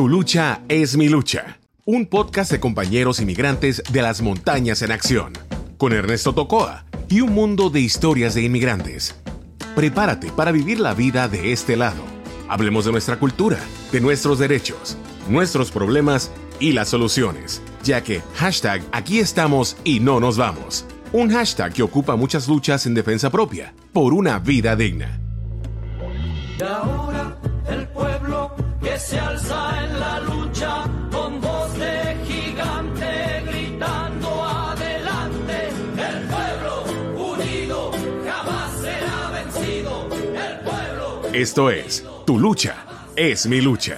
Tu lucha es mi lucha. Un podcast de compañeros inmigrantes de las montañas en acción. Con Ernesto Tocoa y un mundo de historias de inmigrantes. Prepárate para vivir la vida de este lado. Hablemos de nuestra cultura, de nuestros derechos, nuestros problemas y las soluciones. Ya que hashtag aquí estamos y no nos vamos. Un hashtag que ocupa muchas luchas en defensa propia por una vida digna. Y ahora el pueblo que se alza en la lucha con voz de gigante gritando adelante. El pueblo unido jamás será vencido. El pueblo Esto es Tu lucha es mi lucha.